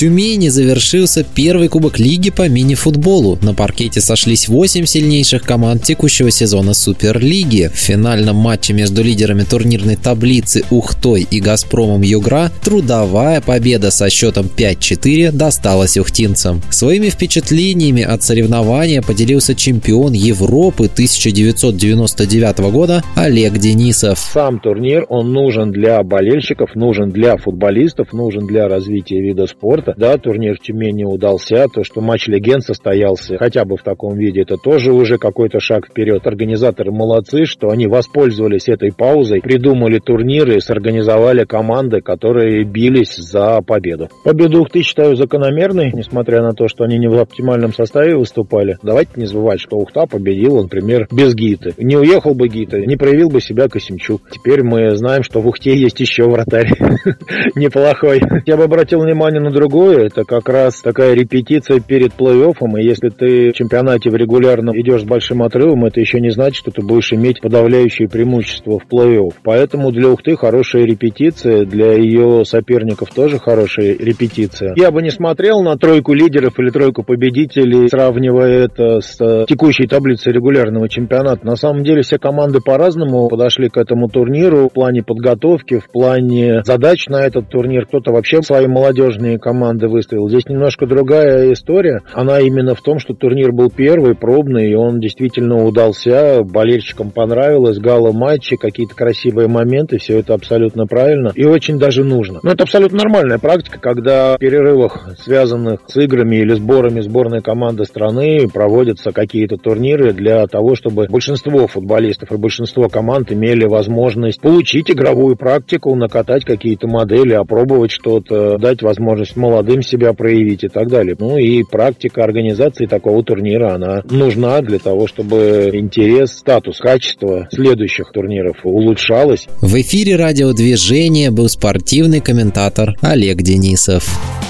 Тюмени завершился первый Кубок Лиги по мини-футболу. На паркете сошлись 8 сильнейших команд текущего сезона Суперлиги. В финальном матче между лидерами турнирной таблицы Ухтой и Газпромом Югра трудовая победа со счетом 5-4 досталась ухтинцам. Своими впечатлениями от соревнования поделился чемпион Европы 1999 года Олег Денисов. Сам турнир, он нужен для болельщиков, нужен для футболистов, нужен для развития вида спорта. Да, турнир в Тюмени удался. То, что матч легенд состоялся хотя бы в таком виде, это тоже уже какой-то шаг вперед. Организаторы молодцы, что они воспользовались этой паузой, придумали турниры и сорганизовали команды, которые бились за победу. Победу Ухты считаю закономерной, несмотря на то, что они не в оптимальном составе выступали. Давайте не забывать, что Ухта победил, например, без Гиты. Не уехал бы Гита, не проявил бы себя Косимчук. Теперь мы знаем, что в Ухте есть еще вратарь неплохой. Я бы обратил внимание на другое. Это как раз такая репетиция перед плей-оффом. И если ты в чемпионате в регулярно идешь с большим отрывом, это еще не значит, что ты будешь иметь подавляющее преимущество в плей-офф. Поэтому для Ухты хорошая репетиция, для ее соперников тоже хорошая репетиция. Я бы не смотрел на тройку лидеров или тройку победителей, сравнивая это с э, текущей таблицей регулярного чемпионата. На самом деле все команды по-разному подошли к этому турниру в плане подготовки, в плане задач на этот турнир. Кто-то вообще свои молодежные команды выставил. Здесь немножко другая история. Она именно в том, что турнир был первый, пробный, и он действительно удался. Болельщикам понравилось, гала матчи, какие-то красивые моменты, все это абсолютно правильно и очень даже нужно. Но это абсолютно нормальная практика, когда в перерывах, связанных с играми или сборами сборной команды страны, проводятся какие-то турниры для того, чтобы большинство футболистов и большинство команд имели возможность получить игровую практику, накатать какие-то модели, опробовать что-то, дать возможность молодым себя проявить и так далее. Ну и практика организации такого турнира, она нужна для того, чтобы интерес, статус, качество следующих турниров улучшалось. В эфире радиодвижения был спортивный комментатор Олег Денисов.